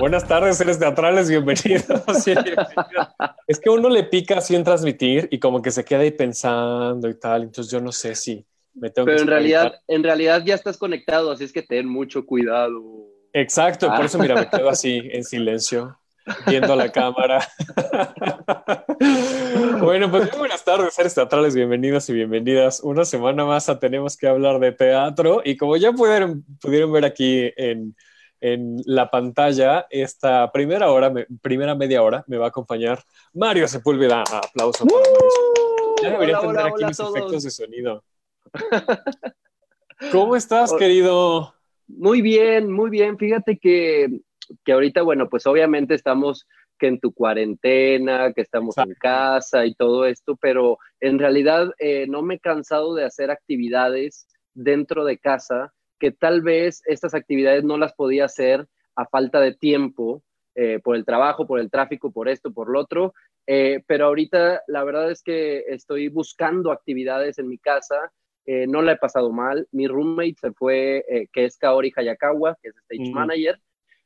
Buenas tardes, seres teatrales, bienvenidos. Sí, bienvenidos. Es que uno le pica así en transmitir y como que se queda ahí pensando y tal, entonces yo no sé si me tengo Pero que en realidad, en realidad ya estás conectado, así es que ten mucho cuidado. Exacto, por Ah. eso mira, me quedo así en silencio, viendo a la cámara. bueno, pues muy buenas tardes, seres teatrales, bienvenidos y bienvenidas. Una semana más a Tenemos que hablar de teatro y como ya pudieron, pudieron ver aquí en, en la pantalla, esta primera hora, me- primera media hora, me va a acompañar Mario Sepúlveda. Aplauso para Mario. Ya debería Hola, tener hola, aquí hola mis efectos de sonido. ¿Cómo estás, Hola. querido? Muy bien, muy bien. Fíjate que, que ahorita, bueno, pues obviamente estamos que en tu cuarentena, que estamos en casa y todo esto, pero en realidad eh, no me he cansado de hacer actividades dentro de casa, que tal vez estas actividades no las podía hacer a falta de tiempo, eh, por el trabajo, por el tráfico, por esto, por lo otro. Eh, pero ahorita la verdad es que estoy buscando actividades en mi casa. eh, no la he pasado mal. Mi roommate se fue, que es Kaori Hayakawa, que es stage Mm. manager.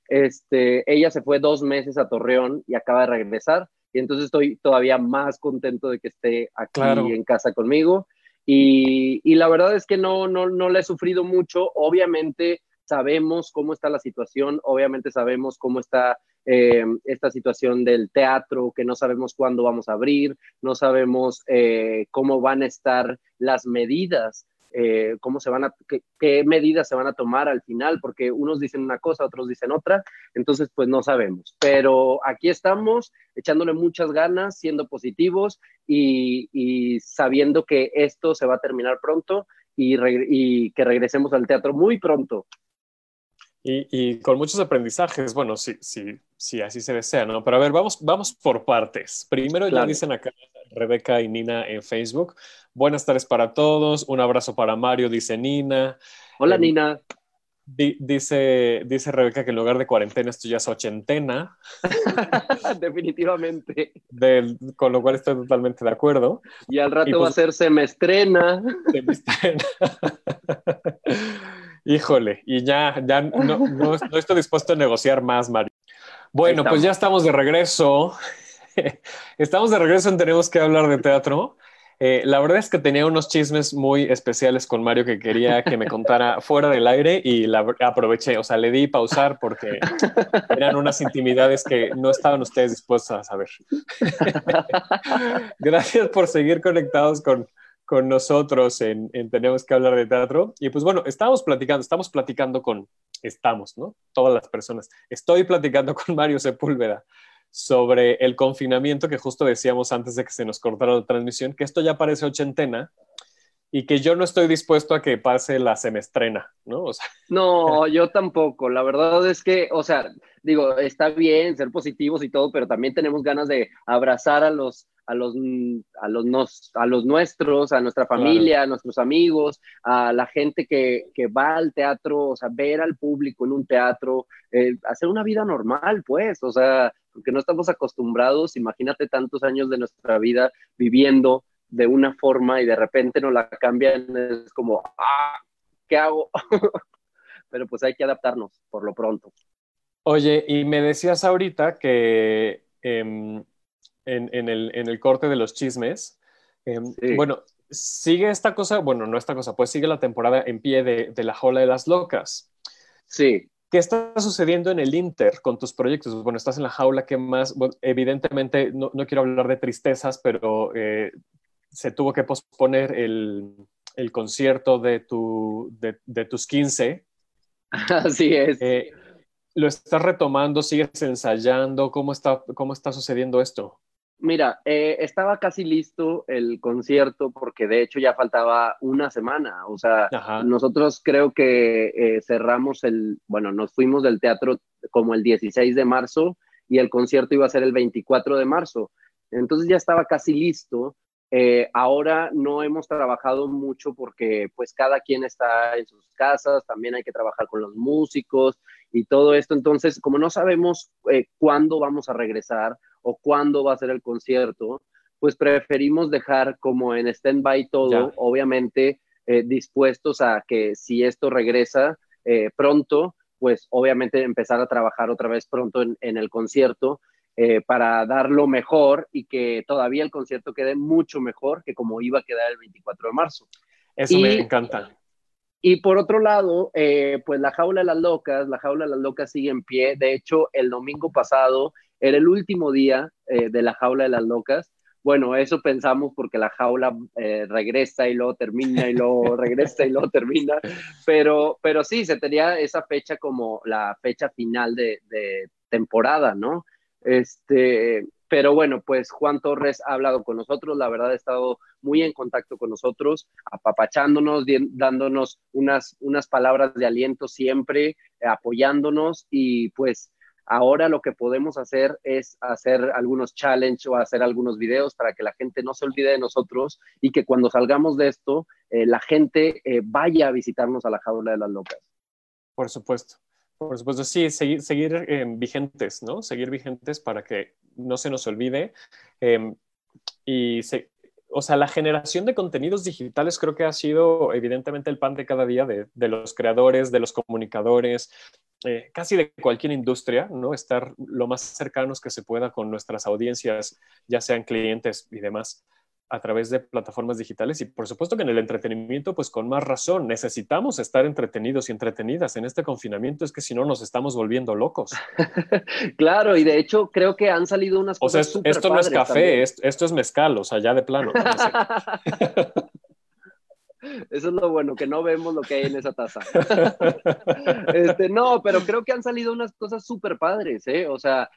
Este, ella se fue dos meses a Torreón y acaba de regresar. Y entonces estoy todavía más contento de que esté aquí Claro. en casa conmigo. Y, y la verdad es que no, no, no la he sufrido mucho. Obviamente sabemos cómo está la situación, obviamente sabemos cómo está eh, esta situación del teatro, que no sabemos cuándo vamos a abrir, no sabemos eh, cómo van a estar las medidas, eh, cómo se van a, qué, medidas se van a tomar al final, porque unos dicen una cosa, otros dicen otra, entonces pues no sabemos. Pero aquí estamos echándole muchas ganas, siendo positivos y, sabiendo que esto se va a terminar pronto y que regresemos al teatro muy pronto. Y, y con muchos aprendizajes, bueno, sí, sí, sí, así se desea, ¿no? Pero a ver, vamos, vamos por partes. Primero ya dicen acá Rebeca y Nina en Facebook. Buenas tardes para todos, un abrazo para Mario, dice Nina. Hola Em, Nina. Di- dice, dice Rebeca que en lugar de cuarentena esto ya es ochentena, Definitivamente. con lo cual estoy totalmente de acuerdo. Y al rato Y va a pues- ser semestrena. de mi estrena. Híjole, y ya, ya no, no- no estoy dispuesto a negociar más, Mario. Bueno, pues ya estamos de regreso. Estamos de regreso en Tenemos que hablar de teatro. Eh, la verdad es que tenía unos chismes muy especiales con Mario que quería que me contara fuera del aire y la aproveché, o sea, le di pausar porque eran unas intimidades que no estaban ustedes dispuestos a saber. Gracias por seguir conectados con, con nosotros en, en Tenemos que hablar de teatro. Y pues bueno, estamos platicando, estamos platicando con, estamos, ¿no? Todas las personas. Estoy platicando con Mario Sepúlveda sobre el confinamiento que justo decíamos antes de que se nos cortara la transmisión, que esto ya parece ochentena y que yo no estoy dispuesto a que pase la semestrena, ¿no? O sea, No, yo tampoco. La verdad es que, o sea, digo, está bien ser positivos y todo, pero también tenemos ganas de abrazar a los, a los, a los, nos- a los nuestros, a nuestra familia, a nuestros amigos, a la gente que, que va al teatro, o sea, ver al público en un teatro, eh, hacer una vida normal, pues, o sea, porque no estamos acostumbrados, imagínate tantos años de nuestra vida viviendo de una forma y de repente nos la cambian, es como, ah, ¿qué hago? Pero pues hay que adaptarnos por lo pronto. Oye, y me decías ahorita que em, en, en el, en el corte de los chismes, em, Sí. bueno, sigue esta cosa, bueno, no esta cosa, pues sigue la temporada en pie de, de La Jola de las Locas. Sí, ¿Qué está sucediendo en el Inter con tus proyectos? Bueno, estás en la jaula, ¿qué más? evidentemente, no, quiero hablar de tristezas, pero eh, se tuvo que posponer el, concierto de, tu, de, tus 15. Así es. Eh, ¿Lo estás retomando? ¿Sigues ensayando? ¿Cómo está, cómo está sucediendo esto? Mira, eh, estaba casi listo el concierto porque de hecho ya faltaba una semana. O sea, nosotros creo que eh, cerramos el, bueno, nos fuimos del teatro como el 16 de marzo y el concierto iba a ser el 24 de marzo. Entonces ya estaba casi listo. Eh, ahora no hemos trabajado mucho porque pues cada quien está en sus casas, también hay que trabajar con los músicos y todo esto. Entonces, como no sabemos cuándo vamos a regresar o cuándo va a ser el concierto, pues preferimos dejar como en stand-by todo, obviamente eh, dispuestos a que si esto regresa eh, pronto, pues obviamente empezar a trabajar otra vez pronto en, el concierto eh, para dar lo mejor y que todavía el concierto quede mucho mejor que como iba a quedar el 24 de marzo. Eso me encanta. Y por otro lado, pues la jaula de las locas, la jaula de las locas sigue en pie. De hecho, el domingo pasado era el último día eh, de la jaula de las locas. Bueno, eso pensamos porque la jaula eh, regresa y luego termina y luego regresa y luego termina, pero, pero sí, se tenía esa fecha como la fecha final de, temporada, ¿no? Este, pero bueno, pues Juan Torres ha hablado con nosotros, la verdad ha estado muy en contacto con nosotros, apapachándonos, dándonos unas, unas palabras de aliento siempre, apoyándonos y pues Ahora lo que podemos hacer es hacer algunos challenge o hacer algunos videos para que la gente no se olvide de nosotros y que cuando salgamos de esto, eh, la gente eh, vaya a visitarnos a la jaula de las locas. Por supuesto. Por supuesto, sí, seguir, seguir em, vigentes, ¿no? Seguir vigentes para que no se nos olvide. Em, y se, o sea, la generación de contenidos digitales creo que ha sido evidentemente el pan de cada día de, los creadores, de los comunicadores, eh, casi de cualquier industria, ¿no? Estar lo más cercanos que se pueda con nuestras audiencias, ya sean clientes y demás, a través de plataformas digitales. Y por supuesto que en el entretenimiento, pues con más razón, necesitamos estar entretenidos y entretenidas en este confinamiento, es que si no nos estamos volviendo locos. claro, y de hecho creo que han salido unas cosas. O sea, esto, no es café, esto, es mezcal, o sea, ya de plano. Eso es lo bueno, que no vemos lo que hay en esa taza. este, no, pero creo que han salido unas cosas súper padres, ¿eh? O sea,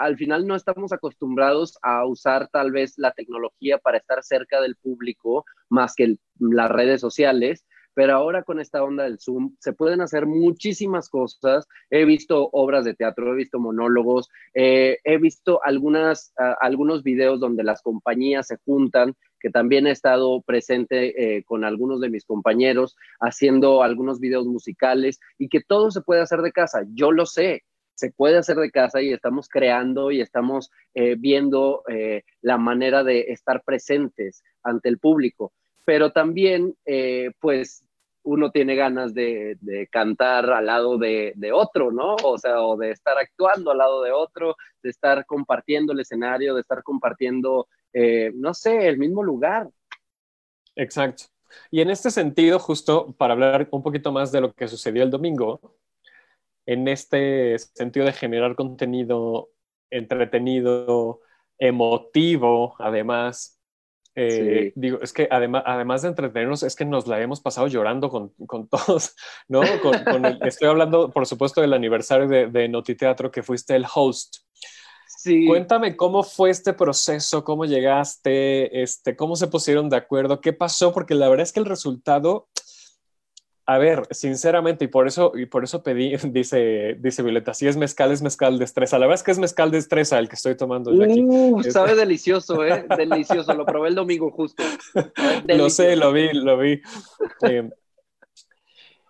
al final no estamos acostumbrados a usar tal vez la tecnología para estar cerca del público más que las redes sociales pero ahora con esta onda del Zoom se pueden hacer muchísimas cosas. He visto obras de teatro, he visto monólogos, eh, he visto algunas, algunos videos donde las compañías se juntan, que también he estado presente eh, con algunos de mis compañeros haciendo algunos videos musicales y que todo se puede hacer de casa. Yo lo sé, se puede hacer de casa y estamos creando y estamos eh, viendo la manera de estar presentes ante el público pero también, eh, pues, uno tiene ganas de, cantar al lado de, otro, ¿no? O sea, o de estar actuando al lado de otro, de estar compartiendo el escenario, de estar compartiendo, eh, no sé, el mismo lugar. Exacto. Y en este sentido, justo para hablar un poquito más de lo que sucedió el domingo, en este sentido de generar contenido entretenido, emotivo, además, eh, digo, es que además, además de entretenernos, es que nos la hemos pasado llorando con, con todos, ¿no? estoy hablando, por supuesto, del aniversario de, de Notiteatro, que fuiste el host. Sí. Cuéntame cómo fue este proceso, cómo llegaste, este, cómo se pusieron de acuerdo, qué pasó, porque la verdad es que el resultado a ver, sinceramente, y por eso, y por eso pedí, dice, dice Violeta, si es mezcal, es mezcal de estresa. La verdad es que es mezcal de estresa el que estoy tomando yo aquí. Uh, sabe delicioso, ¿eh? Delicioso. Lo probé el domingo justo. Lo sé, lo vi, lo vi. Eh,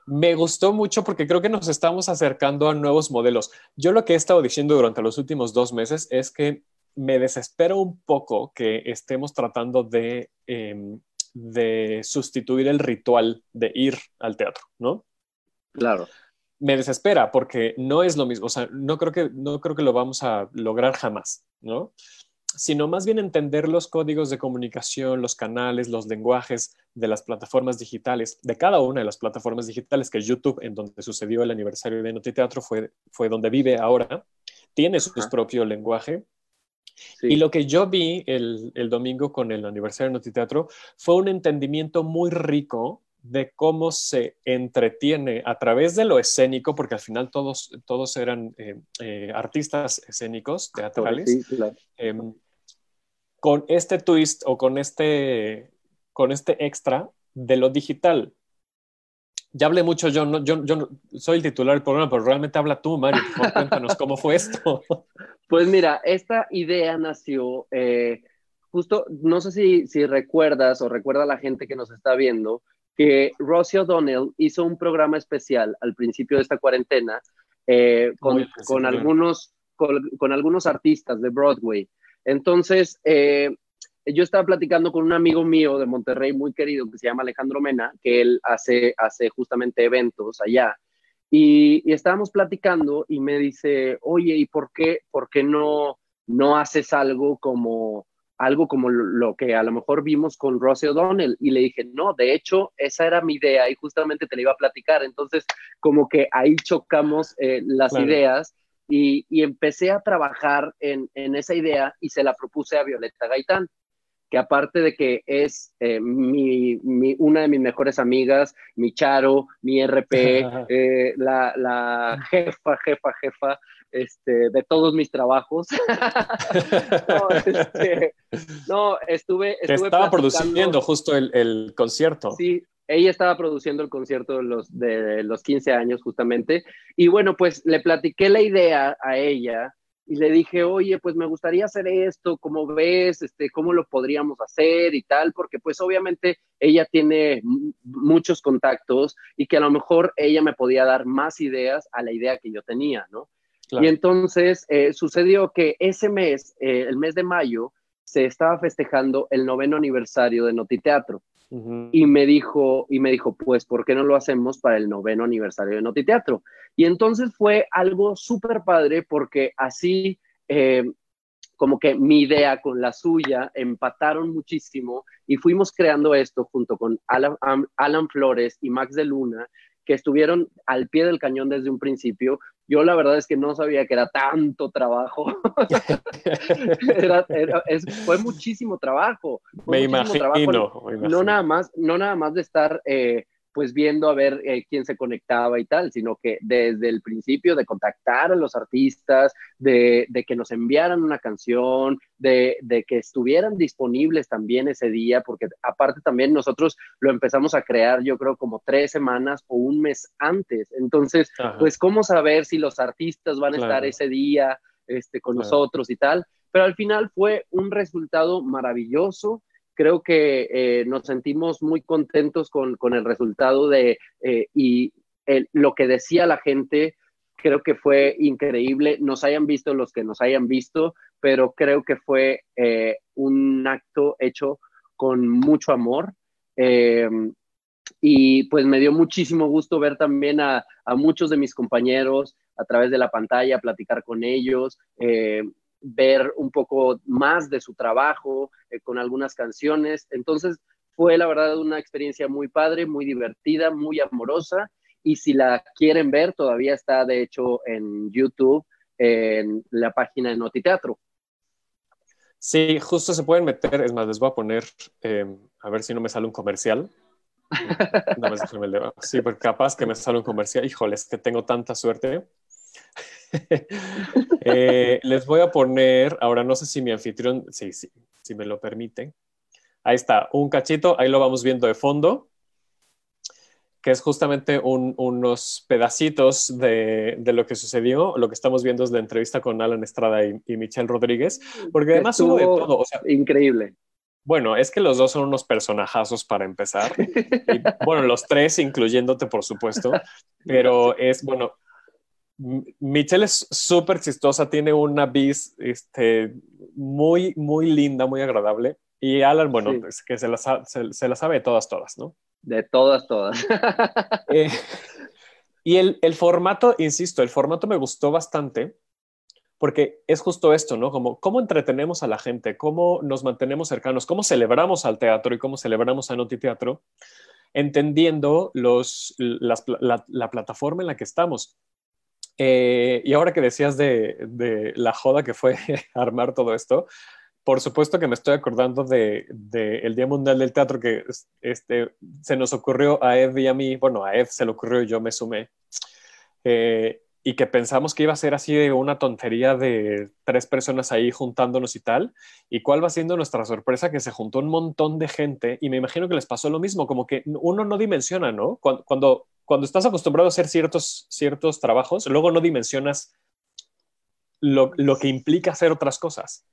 me gustó mucho porque creo que nos estamos acercando a nuevos modelos. Yo lo que he estado diciendo durante los últimos dos meses es que me desespero un poco que estemos tratando de de sustituir el ritual de ir al teatro, ¿no? Claro. Me desespera porque no es lo mismo, o sea, no creo que, no creo que lo vamos a lograr jamás, ¿no? sino más bien entender los códigos de comunicación, los canales, los lenguajes de las plataformas digitales, de cada una de las plataformas digitales, que YouTube, en donde sucedió el aniversario de Notiteatro, fue, fue donde vive ahora, tiene su propio lenguaje. Y lo que yo vi el, el domingo con el aniversario de Notiteatro fue un entendimiento muy rico de cómo se entretiene a través de lo escénico, porque al final todos, todos eran eh, eh, artistas escénicos, teatrales, em, con este twist o con este, con este extra de lo digital. Ya hablé mucho yo, no, yo, yo soy el titular del programa, pero realmente habla tú, Mario. Cuéntanos cómo fue esto. Pues mira, esta idea nació eh, justo, no sé si, si recuerdas o recuerda la gente que nos está viendo, que Rosie O'Donnell hizo un programa especial al principio de esta cuarentena eh, con, con, algunos, con, algunos artistas de Broadway. Entonces, eh, yo estaba platicando con un amigo mío de Monterrey muy querido que se llama Alejandro Mena, que él hace, hace justamente eventos allá. Y, y, estábamos platicando y me dice, oye, ¿y por qué, por qué no, no haces algo como algo como lo que a lo mejor vimos con Rosie O'Donnell. Y le dije, no, de hecho, esa era mi idea y justamente te la iba a platicar. Entonces, como que ahí chocamos eh, las ideas y, y, empecé a trabajar en, en, esa idea y se la propuse a Violeta Gaitán que aparte de que es eh, mi, mi, una de mis mejores amigas, mi charo, mi RP, eh, la, la, jefa, jefa, jefa este, de todos mis trabajos. no, este, no, estuve... estuve estaba produciendo justo el, el, concierto. Sí, ella estaba produciendo el concierto de los, de los 15 años justamente. Y bueno, pues le platiqué la idea a ella y le dije, oye, pues me gustaría hacer esto, ¿cómo ves? Este, ¿Cómo lo podríamos hacer y tal? Porque pues obviamente ella tiene muchos contactos y que a lo mejor ella me podía dar más ideas a la idea que yo tenía, ¿no? Y entonces eh, sucedió que ese mes, eh, el mes de mayo, se estaba festejando el noveno aniversario de Notiteatro. Y me dijo, y me dijo, pues, ¿por qué no lo hacemos para el noveno aniversario de Notiteatro? Y entonces fue algo súper padre porque así, eh, como que mi idea con la suya empataron muchísimo y fuimos creando esto junto con Alan, Alan Flores y Max de Luna, que estuvieron al pie del cañón desde un principio. Yo la verdad es que no sabía que era tanto trabajo. fue muchísimo trabajo. me, imagino, No nada más, no nada más de estar eh, pues viendo a ver eh, quién se conectaba y tal, sino que desde el principio de contactar a los artistas, de, que nos enviaran una canción, de, que estuvieran disponibles también ese día, porque aparte también nosotros lo empezamos a crear yo creo como tres semanas o un mes antes. Entonces, pues cómo saber si los artistas van a estar ese día este, con nosotros y tal. Pero al final fue un resultado maravilloso creo que eh, nos sentimos muy contentos con, el resultado de, eh, y lo que decía la gente, creo que fue increíble, nos hayan visto los que nos hayan visto, pero creo que fue eh, un acto hecho con mucho amor. y pues me dio muchísimo gusto ver también a, muchos de mis compañeros a través de la pantalla, platicar con ellos, ver un poco más de su trabajo eh, con algunas canciones. Entonces fue la verdad una experiencia muy padre, muy divertida, muy amorosa. Y si la quieren ver, todavía está de hecho en YouTube, en la página de Notiteatro. Sí, justo se pueden meter, es más, les voy a poner, eh, a ver si no me sale un comercial. No, sí, porque capaz que me sale un comercial. Híjole, es que tengo tanta suerte. Eh, les voy a poner, ahora no sé si mi anfitrión, sí, sí, si me lo permite. Ahí está, un cachito, ahí lo vamos viendo de fondo, que es justamente unos pedacitos de, lo que sucedió. Lo que estamos viendo es la entrevista con Alan Estrada y, Michelle Rodríguez, porque además hubo de todo. increíble. Bueno, es que los dos son unos personajazos para empezar. bueno, los tres, incluyéndote, por supuesto. Pero es, bueno, Michelle es súper chistosa, tiene una vis este, muy, muy linda, muy agradable. Y Alan, bueno, es que se la, se, la, sabe de todas, todas, ¿no? De todas, todas. Eh, y el, el, formato, insisto, el formato me gustó bastante porque es justo esto, ¿no? Como cómo entretenemos a la gente, cómo nos mantenemos cercanos, cómo celebramos al teatro y cómo celebramos a Notiteatro, entendiendo los, la, plataforma en la que estamos. Eh, y ahora que decías de, de, la joda que fue armar todo esto, por supuesto que me estoy acordando del de, el Día Mundial del Teatro que este, se nos ocurrió a Ed y a mí, bueno, a Ed se le ocurrió yo me sumé, eh, y que pensamos que iba a ser así de una tontería de tres personas ahí juntándonos y tal, y cuál va siendo nuestra sorpresa que se juntó un montón de gente y me imagino que les pasó lo mismo, como que uno no dimensiona, ¿no? Cuando, cuando, estás acostumbrado a hacer ciertos, ciertos trabajos, luego no dimensionas lo, lo que implica hacer otras cosas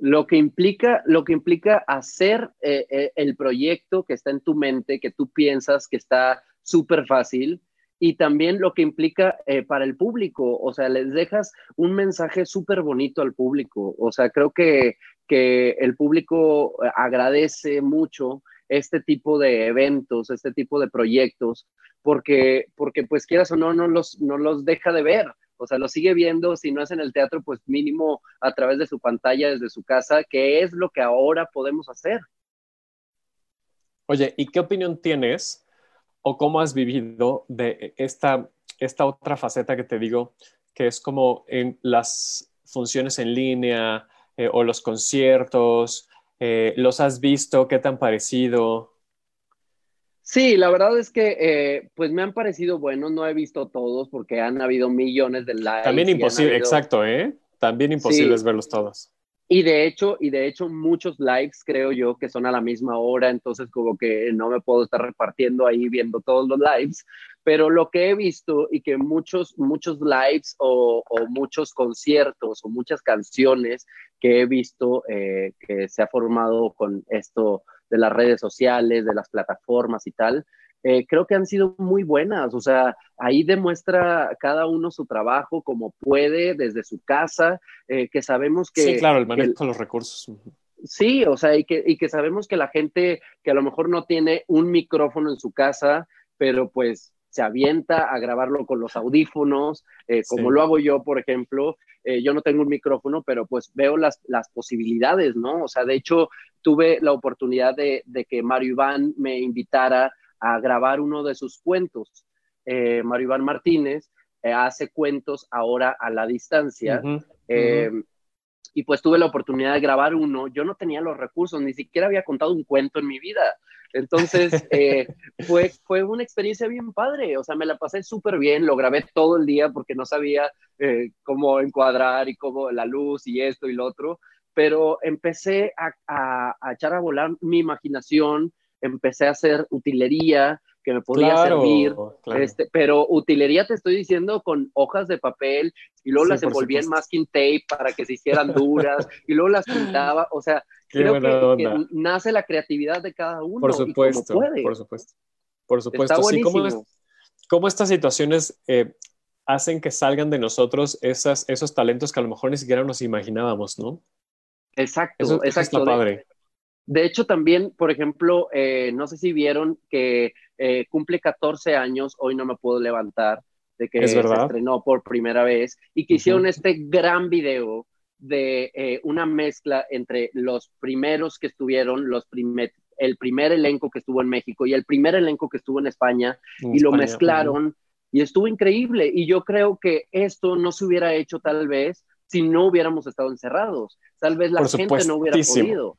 lo que implica, lo que implica hacer eh, eh, el proyecto que está en tu mente, que tú piensas que está súper fácil, y también lo que implica eh, para el público, o sea, les dejas un mensaje súper bonito al público, o sea, creo que, que el público agradece mucho este tipo de eventos, este tipo de proyectos, porque, porque pues quieras o no, no los, no los deja de ver, o sea, lo sigue viendo, si no es en el teatro, pues mínimo a través de su pantalla, desde su casa, que es lo que ahora podemos hacer. Oye, ¿y qué opinión tienes o cómo has vivido de esta, esta otra faceta que te digo, que es como en las funciones en línea eh, o los conciertos? Eh, ¿Los has visto? ¿Qué te han parecido? Sí, la verdad es que eh, pues me han parecido buenos, no he visto todos porque han habido millones de likes. También imposible, exacto, ¿eh? También imposible es verlos todos. Y de hecho, y de hecho muchos lives creo yo que son a la misma hora, entonces como que no me puedo estar repartiendo ahí viendo todos los lives, pero lo que he visto y que muchos, muchos lives o, muchos conciertos o muchas canciones que he visto eh, que se ha formado con esto de las redes sociales, de las plataformas y tal, eh, creo que han sido muy buenas. O sea, ahí demuestra cada uno su trabajo como puede desde su casa, eh, que sabemos que... Sí, claro, el manejo de los recursos. Sí, o sea, y que, y que sabemos que la gente que a lo mejor no tiene un micrófono en su casa, pero pues se avienta a grabarlo con los audífonos, eh, como lo hago yo, por ejemplo. Eh, yo no tengo un micrófono, pero pues veo las, las posibilidades, ¿no? O sea, de hecho, tuve la oportunidad de, que Mario Iván me invitara a grabar uno de sus cuentos. Eh, Mario Iván Martínez hace cuentos ahora a la distancia y pues tuve la oportunidad de grabar uno. Yo no tenía los recursos, ni siquiera había contado un cuento en mi vida. Entonces, eh, fue, fue una experiencia bien padre, o sea, me la pasé súper bien, lo grabé todo el día porque no sabía eh, cómo encuadrar y cómo la luz y esto y lo otro, pero empecé a, a, echar a volar mi imaginación, empecé a hacer utilería, que me podía servir, este, pero utilería te estoy diciendo con hojas de papel y luego las envolvía en masking tape para que se hicieran duras y luego las pintaba, o sea, creo que, nace la creatividad de cada uno. Por supuesto, por supuesto, por supuesto. Sí, ¿cómo, estas situaciones eh, hacen que salgan de nosotros esas, esos talentos que a lo mejor ni siquiera nos imaginábamos, ¿no? Exacto, exacto. Eso está padre. De hecho, también, por ejemplo, eh, no sé si vieron que eh, cumple 14 años, hoy no me puedo levantar, de que se estrenó por primera vez y que hicieron este gran video de eh, una mezcla entre los primeros que estuvieron, los el primer elenco que estuvo en México y el primer elenco que estuvo en España y lo mezclaron y estuvo increíble. Y yo creo que esto no se hubiera hecho tal vez si no hubiéramos estado encerrados. Tal vez la gente no hubiera podido.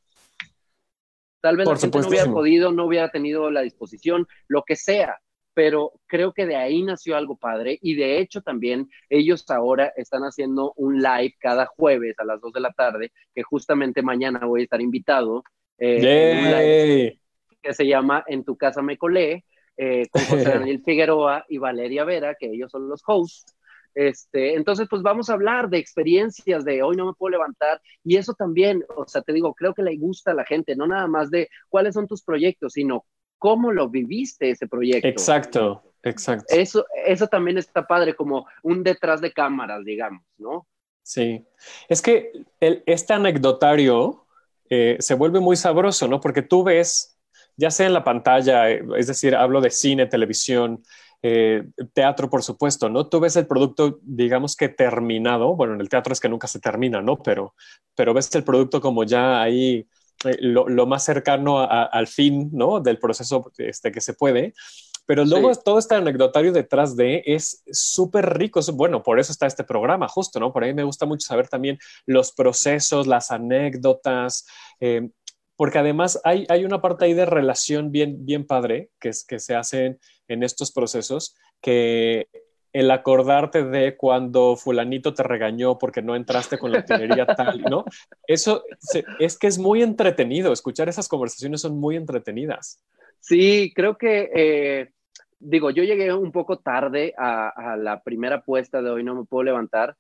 Tal vez la gente no hubiera podido, no hubiera tenido la disposición, lo que sea, pero creo que de ahí nació algo padre y de hecho también ellos ahora están haciendo un live cada jueves a las 2 de la tarde, que justamente mañana voy a estar invitado. Eh, que se llama En tu casa me colé, eh, con José Daniel Figueroa y Valeria Vera, que ellos son los hosts. Este, entonces, pues vamos a hablar de experiencias de hoy no me puedo levantar y eso también, o sea, te digo, creo que le gusta a la gente, no nada más de cuáles son tus proyectos, sino cómo lo viviste ese proyecto. Exacto, exacto. Eso, eso también está padre, como un detrás de cámaras, digamos, ¿no? Sí, es que el, este anecdotario eh, se vuelve muy sabroso, ¿no? Porque tú ves, ya sea en la pantalla, eh, es decir, hablo de cine, televisión, eh, teatro, por supuesto, ¿no? Tú ves el producto, digamos que terminado, bueno, en el teatro es que nunca se termina, ¿no? Pero, pero ves el producto como ya ahí eh, lo, lo, más cercano a, al fin, ¿no? Del proceso este, que se puede. Pero luego sí. todo este anecdotario detrás de es súper rico. Bueno, por eso está este programa, justo, ¿no? Por ahí me gusta mucho saber también los procesos, las anécdotas, eh, porque además hay, hay, una parte ahí de relación bien, bien padre que, es, que se hacen en estos procesos, que el acordarte de cuando fulanito te regañó porque no entraste con la utilería tal, ¿no? Eso se, es que es muy entretenido, escuchar esas conversaciones son muy entretenidas. Sí, creo que, eh, digo, yo llegué un poco tarde a, a, la primera puesta de hoy, no me puedo levantar,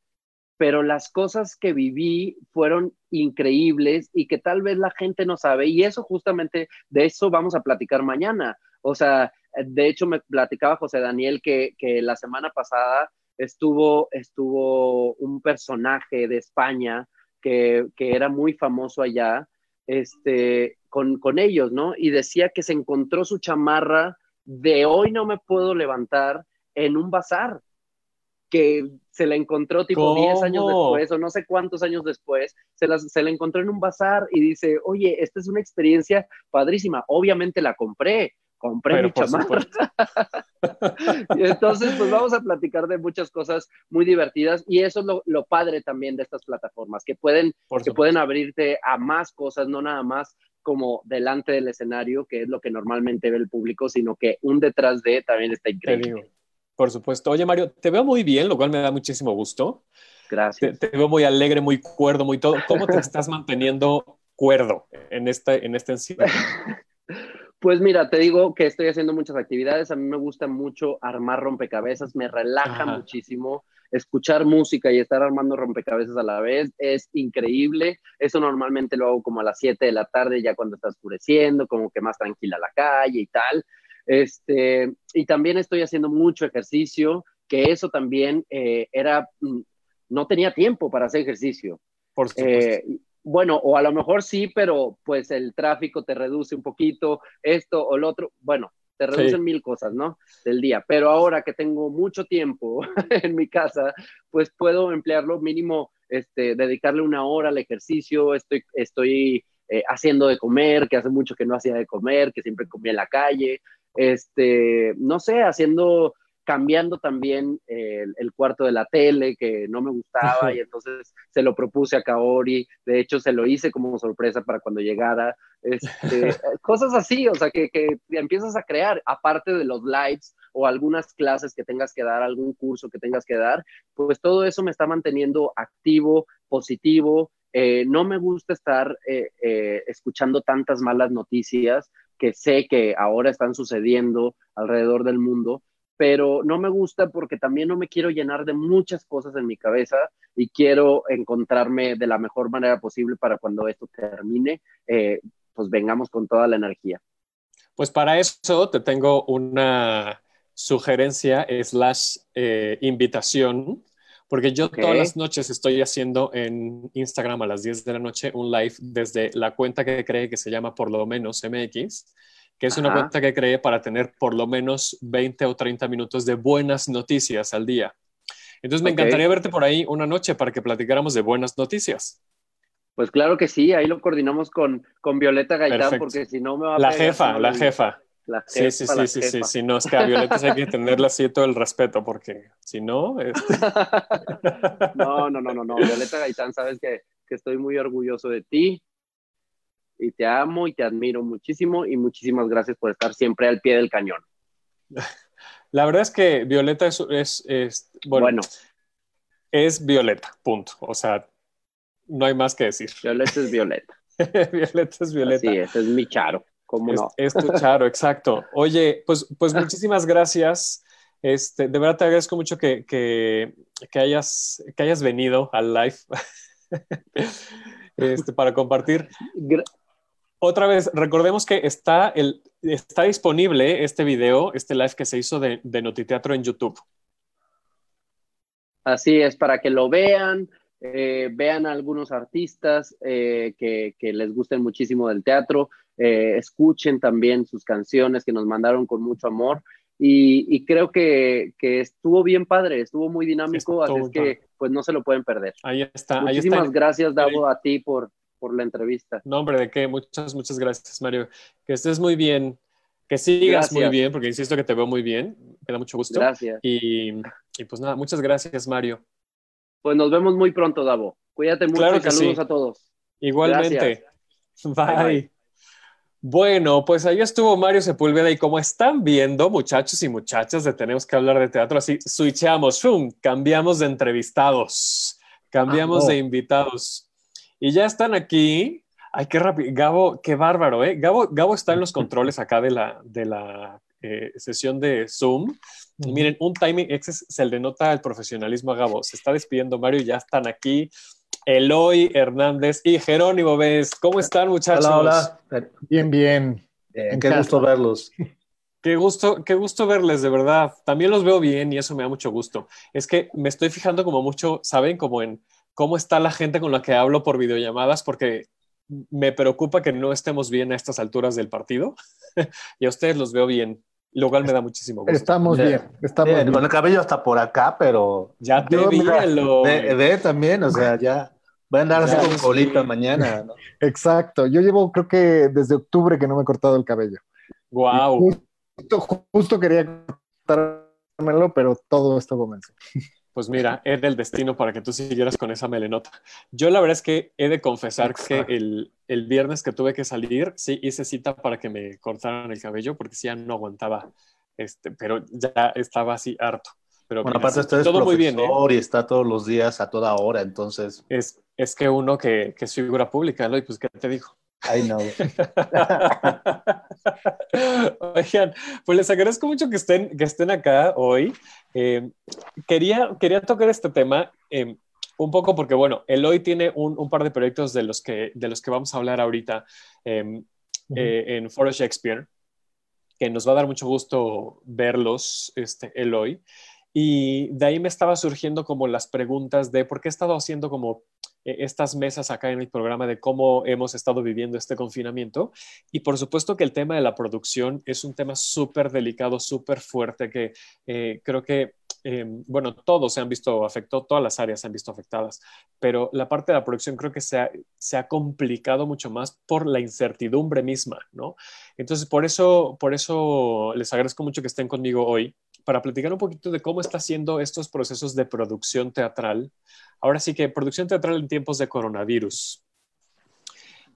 pero las cosas que viví fueron increíbles y que tal vez la gente no sabe, y eso justamente de eso vamos a platicar mañana. O sea, de hecho me platicaba José Daniel que, que la semana pasada estuvo, estuvo un personaje de España que, que era muy famoso allá, este, con, con, ellos, ¿no? Y decía que se encontró su chamarra de hoy no me puedo levantar en un bazar, que se la encontró tipo 10 años después o no sé cuántos años después, se la, se la encontró en un bazar y dice, oye, esta es una experiencia padrísima, obviamente la compré, compré Pero mi chamarra. y entonces, pues vamos a platicar de muchas cosas muy divertidas y eso es lo, lo padre también de estas plataformas, que pueden, que pueden abrirte a más cosas, no nada más como delante del escenario, que es lo que normalmente ve el público, sino que un detrás de también está increíble. Por supuesto. Oye, Mario, te veo muy bien, lo cual me da muchísimo gusto. Gracias. Te, te veo muy alegre, muy cuerdo, muy todo. ¿Cómo te estás manteniendo cuerdo en este, en este encierro? Pues mira, te digo que estoy haciendo muchas actividades. A mí me gusta mucho armar rompecabezas, me relaja Ajá. muchísimo. Escuchar música y estar armando rompecabezas a la vez es increíble. Eso normalmente lo hago como a las 7 de la tarde, ya cuando está oscureciendo, como que más tranquila la calle y tal. Este, y también estoy haciendo mucho ejercicio, que eso también eh, era, no tenía tiempo para hacer ejercicio. Por supuesto. Eh, bueno, o a lo mejor sí, pero pues el tráfico te reduce un poquito, esto o lo otro, bueno, te reducen sí. mil cosas, ¿no? Del día. Pero ahora que tengo mucho tiempo en mi casa, pues puedo emplearlo mínimo, este, dedicarle una hora al ejercicio, estoy, estoy eh, haciendo de comer, que hace mucho que no hacía de comer, que siempre comía en la calle, este, no sé, haciendo cambiando también el, el, cuarto de la tele que no me gustaba y entonces se lo propuse a Kaori, de hecho se lo hice como sorpresa para cuando llegara, este, cosas así, o sea, que, que, empiezas a crear, aparte de los lives o algunas clases que tengas que dar, algún curso que tengas que dar, pues todo eso me está manteniendo activo, positivo, eh, no me gusta estar eh, eh, escuchando tantas malas noticias que sé que ahora están sucediendo alrededor del mundo, pero no me gusta porque también no me quiero llenar de muchas cosas en mi cabeza y quiero encontrarme de la mejor manera posible para cuando esto termine, eh, pues vengamos con toda la energía. Pues para eso te tengo una sugerencia slash eh, invitación, porque yo okay. todas las noches estoy haciendo en Instagram a las 10 de la noche un live desde la cuenta que cree que se llama por lo menos MX que es Ajá. una cuenta que creé para tener por lo menos 20 o 30 minutos de buenas noticias al día. Entonces me okay. encantaría verte por ahí una noche para que platicáramos de buenas noticias. Pues claro que sí, ahí lo coordinamos con, con Violeta Gaitán, Perfecto. porque si no me va a... La jefa, la jefa. La jefa, sí, sí, sí, sí, sí, sí, no, es que a Violeta hay que tenerle así todo el respeto, porque si no... Este... no, no, no, no, no, Violeta Gaitán, sabes que, que estoy muy orgulloso de ti, y te amo y te admiro muchísimo y muchísimas gracias por estar siempre al pie del cañón. La verdad es que Violeta es, es, es bueno, bueno, es Violeta, punto. O sea, no hay más que decir. Violeta es Violeta. Violeta es Violeta. Sí, ese es mi charo. ¿Cómo es, no? es tu charo, exacto. Oye, pues, pues muchísimas gracias. Este, de verdad te agradezco mucho que, que, que, hayas, que hayas venido al live este, para compartir. Otra vez, recordemos que está, el, está disponible este video, este live que se hizo de, de Notiteatro en YouTube. Así es, para que lo vean, eh, vean a algunos artistas eh, que, que, les gusten muchísimo del teatro, eh, escuchen también sus canciones que nos mandaron con mucho amor y, creo que, estuvo bien padre, estuvo muy dinámico, así es que pues no se lo pueden perder. Ahí está. Muchísimas gracias, Davo, a ti por, por la entrevista. No, hombre, ¿de qué? Muchas, muchas gracias, Mario. Que estés muy bien, que sigas muy bien, porque insisto que te veo muy bien, me da mucho gusto. Gracias. Y, pues nada, muchas gracias, Mario. Pues nos vemos muy pronto, Davo. Cuídate mucho y saludos a todos. Igualmente. bye. Bueno, pues ahí estuvo Mario Sepúlveda y como están viendo, muchachos y muchachas, de tenemos que hablar de teatro, así switchamos, cambiamos de entrevistados, cambiamos de invitados y ya están aquí. Ay, qué rápido, Gabo, qué bárbaro, ¿eh? Gabo, Gabo está en los controles acá de la, de la eh, sesión de Zoom. Y miren, un timing, ese se le nota el profesionalismo a Gabo. Se está despidiendo Mario y ya están aquí. Eloy Hernández y Jerónimo Vez. ¿Cómo están, muchachos? Hola, hola. Bien, bien. qué gusto verlos. Qué gusto, qué gusto verles, de verdad. También los veo bien y eso me da mucho gusto. Es que me estoy fijando como mucho, ¿saben? Como en cómo está la gente con la que hablo por videollamadas, porque me preocupa que no estemos bien a estas alturas del partido y a ustedes los veo bien lo cual me da muchísimo gusto. Estamos bien, estamos bien, Con el cabello hasta por acá, pero. Ya te vi, ve, también, o sea, ya. Voy a andar así con colita mañana, ¿no? Exacto. Yo llevo, creo que desde octubre que no me he cortado el cabello. Wow. Justo, justo quería cortármelo, pero todo esto comenzó. Pues mira, era el destino para que tú siguieras con esa melenota. Yo la verdad es que he de confesar que el, el, viernes que tuve que salir, sí hice cita para que me cortaran el cabello porque sí ya no aguantaba, este, pero ya estaba así harto. Pero bueno, aparte usted es todo muy bien, ¿eh? y está todos los días a toda hora, entonces... Es, es que uno que, que es figura pública, ¿no? Y pues, ¿qué te dijo? I know. Oigan, pues les agradezco mucho que estén, que estén acá hoy. Eh, quería, quería tocar este tema eh, un poco porque, bueno, Eloy tiene un, un, par de proyectos de los que, de los que vamos a hablar ahorita eh, en Foro Shakespeare, que nos va a dar mucho gusto verlos, este, Eloy. Y de ahí me estaba surgiendo como las preguntas de por qué he estado haciendo como eh, estas mesas acá en el programa de cómo hemos estado viviendo este confinamiento. Y por supuesto que el tema de la producción es un tema súper delicado, súper fuerte, que eh, creo que, eh, bueno, todos se han visto afectados, todas las áreas se han visto afectadas, pero la parte de la producción creo que se ha, se ha complicado mucho más por la incertidumbre misma, ¿no? Entonces, por eso, por eso les agradezco mucho que estén conmigo hoy para platicar un poquito de cómo está haciendo estos procesos de producción teatral. Ahora sí que producción teatral en tiempos de coronavirus.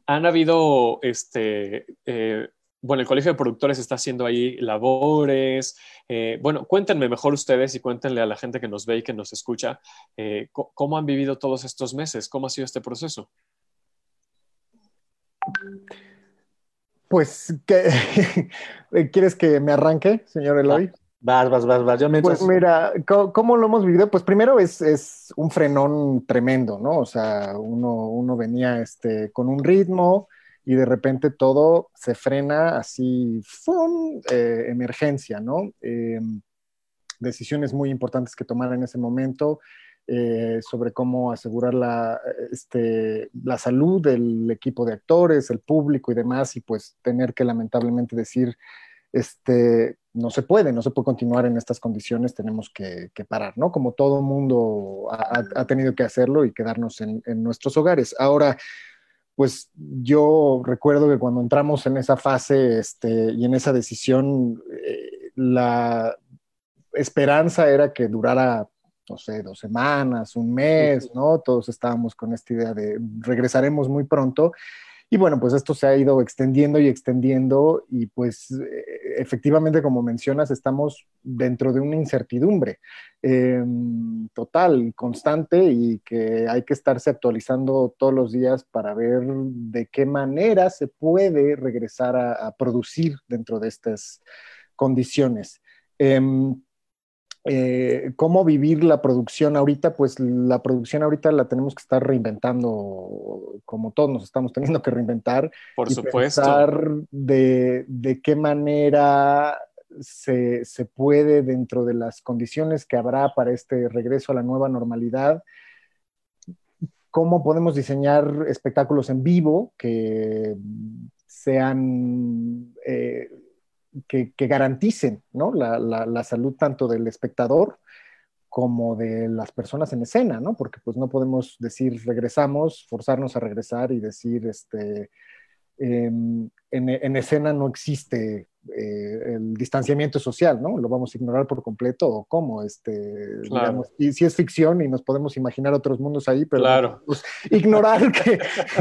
Han habido, este, eh, bueno, el Colegio de Productores está haciendo ahí labores. Eh, bueno, cuéntenme mejor ustedes y cuéntenle a la gente que nos ve y que nos escucha eh, cómo han vivido todos estos meses, cómo ha sido este proceso. Pues, ¿quieres que me arranque, señor Eloy? Vas, vas, vas, vas. Pues mira, ¿cómo, lo hemos vivido? Pues primero es, es, un frenón tremendo, ¿no? O sea, uno, uno venía este, con un ritmo y de repente todo se frena así, ¡fum! Eh, emergencia, ¿no? Eh, decisiones muy importantes que tomar en ese momento eh, sobre cómo asegurar la, este, la salud del equipo de actores, el público y demás, y pues tener que lamentablemente decir este, no se puede, no se puede continuar en estas condiciones, tenemos que, parar, ¿no? Como todo mundo ha, tenido que hacerlo y quedarnos en, nuestros hogares. Ahora, pues yo recuerdo que cuando entramos en esa fase este, y en esa decisión, eh, la esperanza era que durara, no sé, dos semanas, un mes, ¿no? Todos estábamos con esta idea de regresaremos muy pronto. Y bueno, pues esto se ha ido extendiendo y extendiendo y pues eh, efectivamente, como mencionas, estamos dentro de una incertidumbre em, total, constante y que hay que estarse actualizando todos los días para ver de qué manera se puede regresar a, producir dentro de estas condiciones. Em, eh, cómo vivir la producción ahorita, pues la producción ahorita la tenemos que estar reinventando, como todos nos estamos teniendo que reinventar. Por supuesto. Pensar de, qué manera se, puede, dentro de las condiciones que habrá para este regreso a la nueva normalidad, cómo podemos diseñar espectáculos en vivo que sean... Eh, que, garanticen ¿no? la, salud tanto del espectador como de las personas en escena, ¿no? Porque pues no podemos decir regresamos, forzarnos a regresar y decir, este, en, en, escena no existe eh, el distanciamiento social, ¿no? Lo vamos a ignorar por completo o cómo, este, claro. digamos, y si es ficción y nos podemos imaginar otros mundos ahí, pero claro. pues, ignorar que,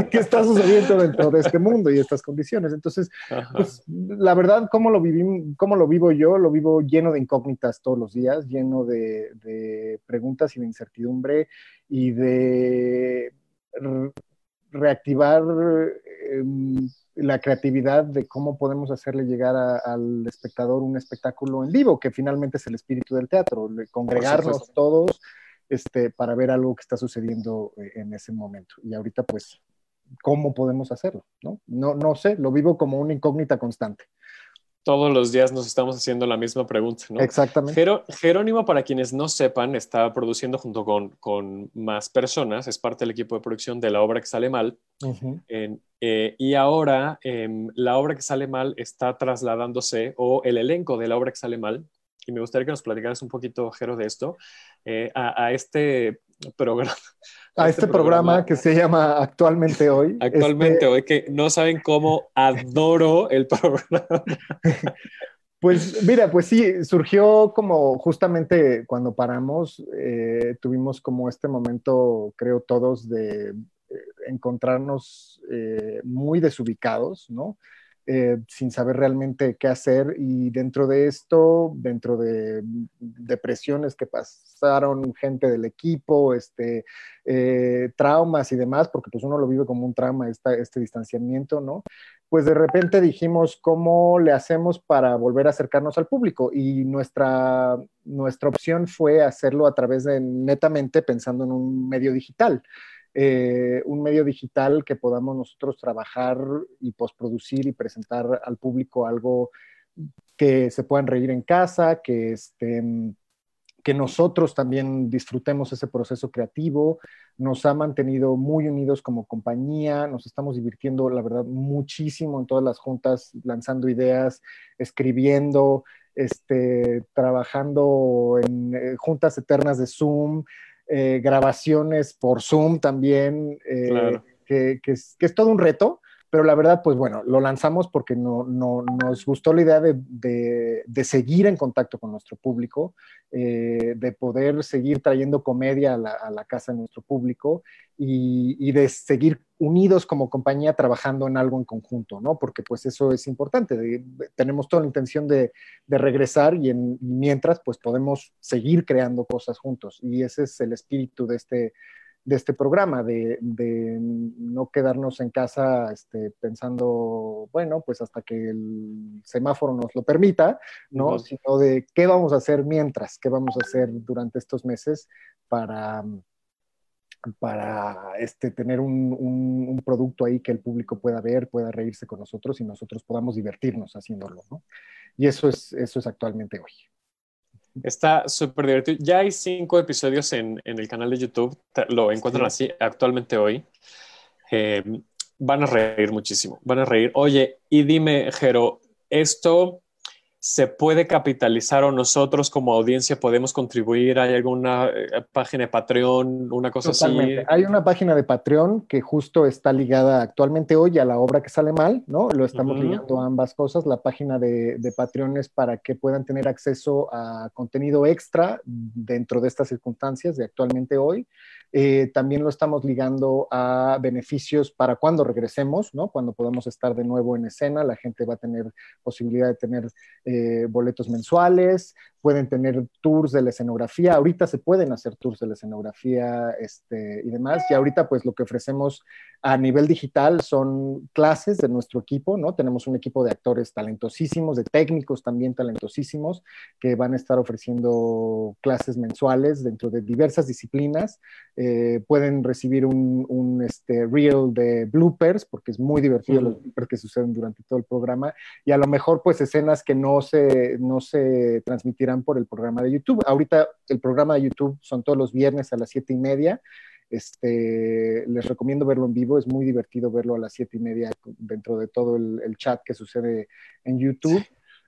que, está sucediendo dentro de este mundo y estas condiciones. Entonces, pues, la verdad, ¿cómo lo, viví, ¿cómo lo vivo yo? Lo vivo lleno de incógnitas todos los días, lleno de, de preguntas y de incertidumbre y de reactivar eh, la creatividad de cómo podemos hacerle llegar a, al espectador un espectáculo en vivo, que finalmente es el espíritu del teatro, congregarnos todos este, para ver algo que está sucediendo eh, en ese momento. Y ahorita, pues, ¿cómo podemos hacerlo? No, no, no sé, lo vivo como una incógnita constante todos los días nos estamos haciendo la misma pregunta, ¿no? Exactamente. Jero, Jerónimo, para quienes no sepan, está produciendo junto con, con, más personas, es parte del equipo de producción de la obra que sale mal. Uh -huh. eh, eh, y ahora eh, la obra que sale mal está trasladándose, o el elenco de la obra que sale mal, y me gustaría que nos platicaras un poquito, Jero, de esto, eh, a, a, este programa. A este, este programa, programa, que se llama Actualmente Hoy. Actualmente este... Hoy, que no saben cómo adoro el programa. Pues mira, pues sí, surgió como justamente cuando paramos, eh, tuvimos como este momento, creo todos, de eh, encontrarnos eh, muy desubicados, ¿no? Eh, sin saber realmente qué hacer y dentro de esto, dentro de depresiones que pasaron gente del equipo, este, eh, traumas y demás, porque pues uno lo vive como un trauma, esta, este distanciamiento, ¿no? Pues de repente dijimos, ¿cómo le hacemos para volver a acercarnos al público? Y nuestra, nuestra opción fue hacerlo a través de netamente pensando en un medio digital eh, un medio digital que podamos nosotros trabajar y postproducir y presentar al público algo que se puedan reír en casa, que, este, que nosotros también disfrutemos ese proceso creativo, nos ha mantenido muy unidos como compañía, nos estamos divirtiendo, la verdad, muchísimo en todas las juntas, lanzando ideas, escribiendo, este, trabajando en eh, juntas eternas de Zoom, eh, grabaciones por Zoom también, eh, claro. que, que, es, que, es, todo un reto, pero la verdad, pues bueno, lo lanzamos porque no, no nos gustó la idea de, seguir en contacto con nuestro público, eh, de poder seguir trayendo comedia a la, casa de nuestro público y, de seguir unidos como compañía trabajando en algo en conjunto, ¿no? Porque pues eso es importante, tenemos toda la intención de, de regresar y, en, y, mientras pues podemos seguir creando cosas juntos y ese es el espíritu de este, de este programa, de, de no quedarnos en casa este, pensando, bueno, pues hasta que el semáforo nos lo permita, ¿no? Uh -huh. Sino de qué vamos a hacer mientras, qué vamos a hacer durante estos meses para para este, tener un, un, un, producto ahí que el público pueda ver, pueda reírse con nosotros y nosotros podamos divertirnos haciéndolo, ¿no? Y eso es, eso es actualmente hoy. Está súper divertido. Ya hay cinco episodios en, en, el canal de YouTube, lo encuentran sí. así actualmente hoy. Eh, van a reír muchísimo, van a reír. Oye, y dime, Jero, esto se puede capitalizar o nosotros como audiencia podemos contribuir? ¿Hay alguna eh, página de Patreon, una cosa Totalmente. así? Hay una página de Patreon que justo está ligada actualmente hoy a la obra que sale mal, ¿no? Lo estamos uh -huh. ligando a ambas cosas. La página de, de, Patreon es para que puedan tener acceso a contenido extra dentro de estas circunstancias de actualmente hoy. Eh, también lo estamos ligando a beneficios para cuando regresemos, ¿no? Cuando podamos estar de nuevo en escena, la gente va a tener posibilidad de tener eh, boletos mensuales, pueden tener tours de la escenografía, ahorita se pueden hacer tours de la escenografía este, y demás, y ahorita pues lo que ofrecemos a nivel digital son clases de nuestro equipo, ¿no? Tenemos un equipo de actores talentosísimos, de técnicos también talentosísimos, que van a estar ofreciendo clases mensuales dentro de diversas disciplinas, pueden recibir un, un este, reel de bloopers, porque es muy divertido mm. los bloopers que suceden durante todo el programa, y a lo mejor pues escenas que no se, no se transmitirán por el programa de YouTube. Ahorita el programa de YouTube son todos los viernes a las siete y media. Este, les recomiendo verlo en vivo, es muy divertido verlo a las siete y media dentro de todo el, el chat que sucede en YouTube.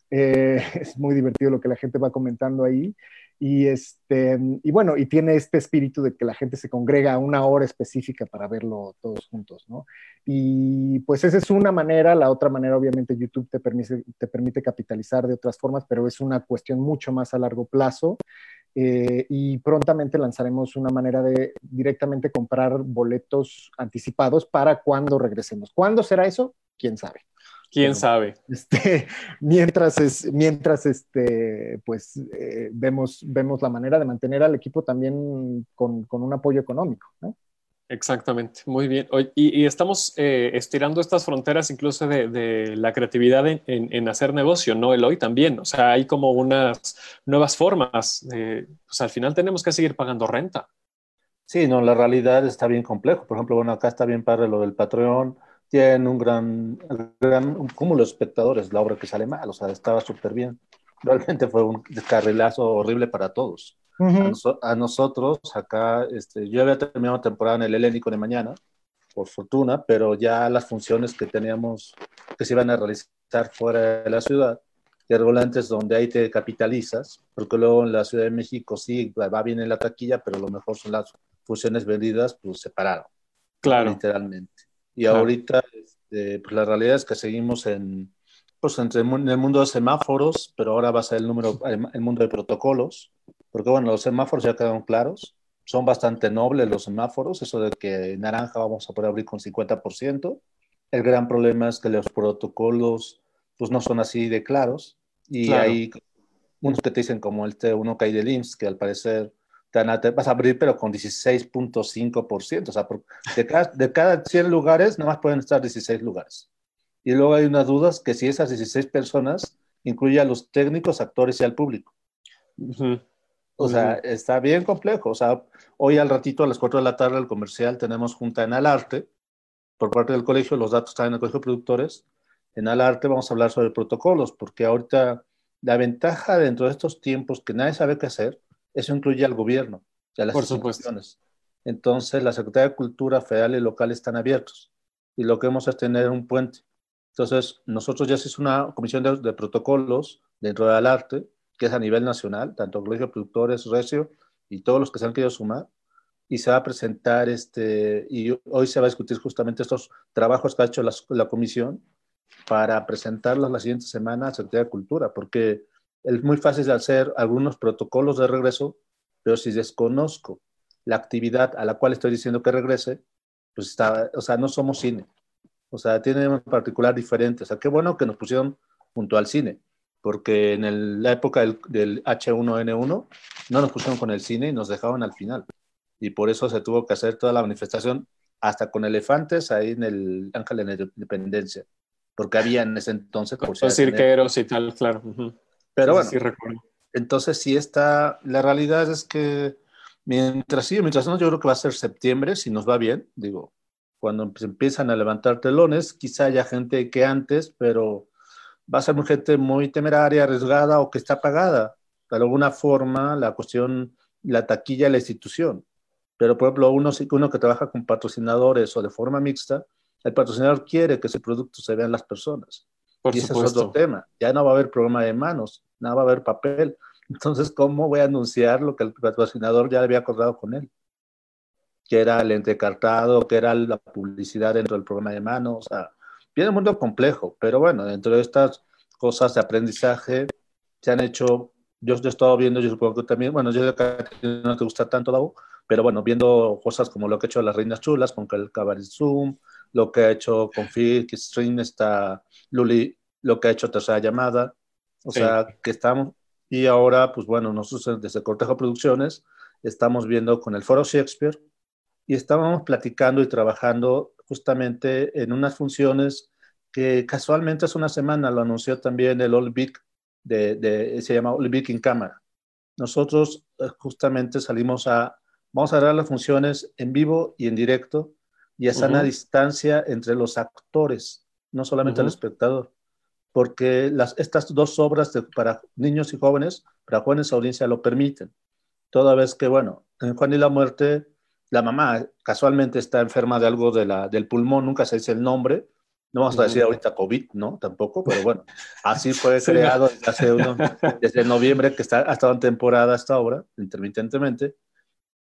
Eh, es muy divertido lo que la gente va comentando ahí. Y, este, y bueno, y tiene este espíritu de que la gente se congrega a una hora específica para verlo todos juntos, ¿no? Y pues esa es una manera, la otra manera obviamente YouTube te permite, te permite capitalizar de otras formas, pero es una cuestión mucho más a largo plazo. Eh, y prontamente lanzaremos una manera de directamente comprar boletos anticipados para cuando regresemos. ¿Cuándo será eso? ¿Quién sabe? ¿Quién sabe? Este, mientras, es, mientras este, pues, eh, vemos, vemos la manera de mantener al equipo también con, con un apoyo económico. ¿no? Exactamente, muy bien. Y, y estamos eh, estirando estas fronteras incluso de, de la creatividad en, en, en, hacer negocio, ¿no, Eloy? También, o sea, hay como unas nuevas formas. De, pues al final tenemos que seguir pagando renta. Sí, no, la realidad está bien complejo. Por ejemplo, bueno, acá está bien padre lo del Patreon. Tiene un gran, gran un cúmulo de espectadores, la obra que sale mal, o sea, estaba súper bien. Realmente fue un descarrilazo horrible para todos. Uh -huh. a, noso a, nosotros, acá, este, yo había terminado temporada en el Helénico de mañana, por fortuna, pero ya las funciones que teníamos, que se iban a realizar fuera de la ciudad, de Rolantes, donde ahí te capitalizas, porque luego en la Ciudad de México sí va bien en la taquilla, pero lo mejor son las funciones vendidas, pues separaron. Claro. Literalmente. Y claro. ahorita, este, pues la realidad es que seguimos en, pues entre, en el mundo de semáforos, pero ahora va a ser el, número, el mundo de protocolos, porque bueno, los semáforos ya quedaron claros, son bastante nobles los semáforos, eso de que en naranja vamos a poder abrir con 50%. El gran problema es que los protocolos pues no son así de claros y claro. hay unos que te dicen como este uno que hay del IMSS, que al parecer te, vas a abrir pero con 16.5%, o sea, por, de, cada, de cada 100 lugares nada más pueden estar 16 lugares. Y luego hay unas dudas que si esas 16 personas incluye a los técnicos, actores y al público. Uh -huh. O sea, está bien complejo. O sea, hoy al ratito a las 4 de la tarde el comercial tenemos junta en Alarte, por parte del colegio, los datos están en el colegio de productores. En Alarte vamos a hablar sobre protocolos, porque ahorita la ventaja dentro de estos tiempos que nadie sabe qué hacer, eso incluye al gobierno y a las por instituciones. Entonces, la Secretaría de Cultura federal y local están abiertos y lo que vamos a es tener un puente. Entonces, nosotros ya se hizo una comisión de, de protocolos dentro del arte, que es a nivel nacional, tanto Colegio de Productores, Recio y todos los que se han querido sumar, y se va a presentar, este, y hoy se va a discutir justamente estos trabajos que ha hecho la, la comisión para presentarlos la siguiente semana a Secretaría de Cultura, porque es muy fácil de hacer algunos protocolos de regreso, pero si desconozco la actividad a la cual estoy diciendo que regrese, pues está, o sea, no somos cine. O sea, tiene un particular diferente. O sea, qué bueno que nos pusieron junto al cine, porque en el, la época del, del, H1N1 no nos pusieron con el cine y nos dejaban al final. Y por eso se tuvo que hacer toda la manifestación, hasta con elefantes ahí en el Ángel de la Independencia, porque había en ese entonces... Los cirqueros y tal, claro. Uh -huh. Pero bueno, sí, entonces sí está, la realidad es que mientras sí, mientras no, yo creo que va a ser septiembre, si nos va bien, digo, cuando empiezan a levantar telones, quizá haya gente que antes, pero va a ser gente muy temeraria, arriesgada o que está pagada. De alguna forma, la cuestión, la taquilla, la institución. Pero, por ejemplo, uno, uno que trabaja con patrocinadores o de forma mixta, el patrocinador quiere que ese producto se vea en las personas. Por y supuesto. ese es otro tema. Ya no va a haber programa de manos, no va a haber papel. Entonces, ¿cómo voy a anunciar lo que el patrocinador ya había acordado con él? que era el entrecartado, que era la publicidad dentro del programa de mano, o sea, viene un mundo complejo, pero bueno, dentro de estas cosas de aprendizaje se han hecho, yo, yo he estado viendo, yo supongo que también, bueno, yo no te gusta tanto, Davo, pero bueno, viendo cosas como lo que ha hecho las Reinas Chulas, con el Cabaret Zoom, lo que ha hecho con Fick Stream, está Luli, lo que ha hecho Tercera Llamada, o sí. sea, que estamos, y ahora, pues bueno, nosotros desde Cortejo Producciones estamos viendo con el Foro Shakespeare, y estábamos platicando y trabajando justamente en unas funciones que casualmente hace una semana lo anunció también el All Big, de, de, se llama All Big in Cámara. Nosotros eh, justamente salimos a, vamos a dar las funciones en vivo y en directo y a sana uh -huh. distancia entre los actores, no solamente uh -huh. al espectador, porque las, estas dos obras de, para niños y jóvenes, para jóvenes audiencia lo permiten. Toda vez que, bueno, en Juan y la Muerte la mamá casualmente está enferma de algo de la, del pulmón, nunca se dice el nombre, No vamos a decir ahorita COVID, ¿no? Tampoco, pero bueno, así fue creado desde, hace uno, desde noviembre, que está, ha estado en temporada hasta ahora, intermitentemente.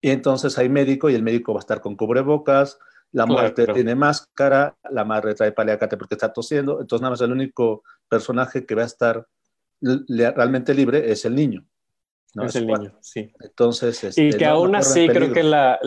Y entonces hay médico y el médico va a estar con cubrebocas, la muerte tiene máscara, la madre trae paliacate porque está tosiendo, entonces nada más el único personaje que va a estar realmente libre es el niño. ¿no? Es, el niño, sí. Entonces, y este, que aún así creo que la,